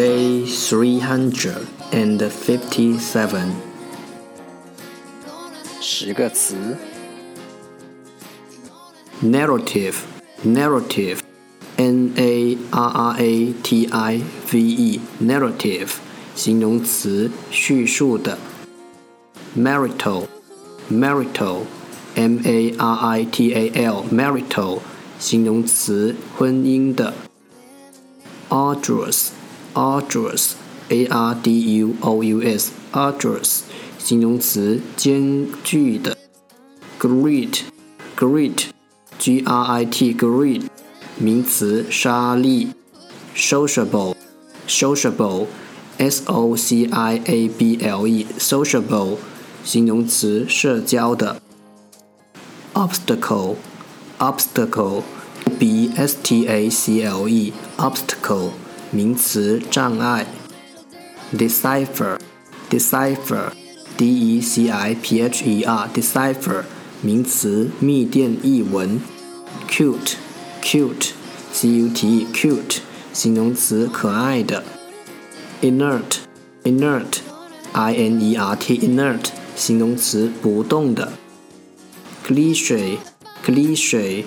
Day three hundred and fifty-seven. 357十个词 Narrative Narrative N A R R A T I V E Narrative 形容词叙述的 Marital Marital M A R I T A L Marital 形容词婚姻的 Arduous arduous, a r d u o u s, arduous, 形容词，艰巨的。grit, grit, g r i t, grit, 名词，沙砾。social, b e sociable, s o c i a b l e, sociable, 形容词，社交的。obstacle, obstacle, b s t a c l e, obstacle. 名词障碍。decipher, decipher, d e c i p h e r, decipher, 名词密电译文。cute, cute, c u t e, cute, 形容词可爱的。inert, inert, i n e r t, inert, 形容词不动的。cliche, c l i c h Cliche,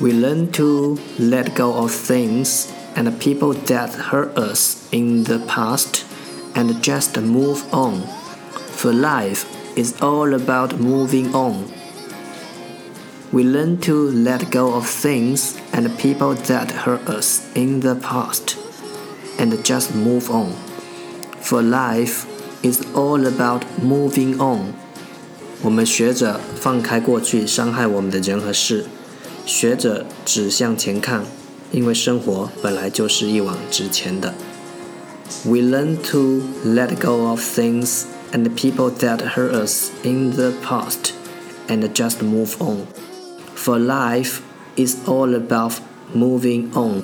We learn to let go of things and people that hurt us in the past and just move on. For life is all about moving on. We learn to let go of things and people that hurt us in the past and just move on. For life is all about moving on. 我们学着放开过去伤害我们的人和事。学着只向前看，因为生活本来就是一往直前的。We learn to let go of things and the people that hurt us in the past and just move on. For life is all about moving on.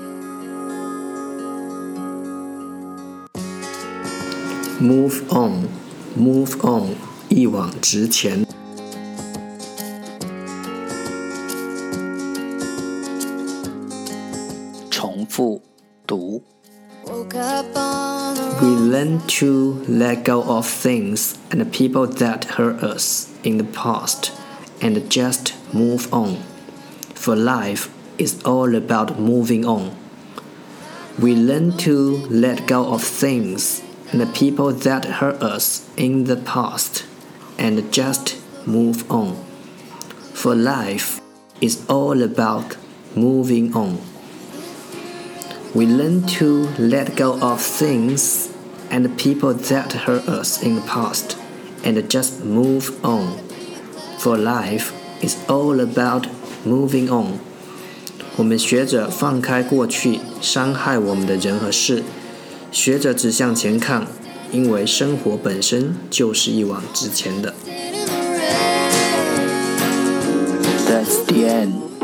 Move on, move on，一往直前。We learn to let go of things and people that hurt us in the past and just move on. For life is all about moving on. We learn to let go of things and the people that hurt us in the past and just move on. For life is all about moving on we learn to let go of things and people that hurt us in the past and just move on. For life is all about moving on. 我们学着放开过去伤害我们的人和事，学着只向前看，因为生活本身就是一往直前的。That's the end.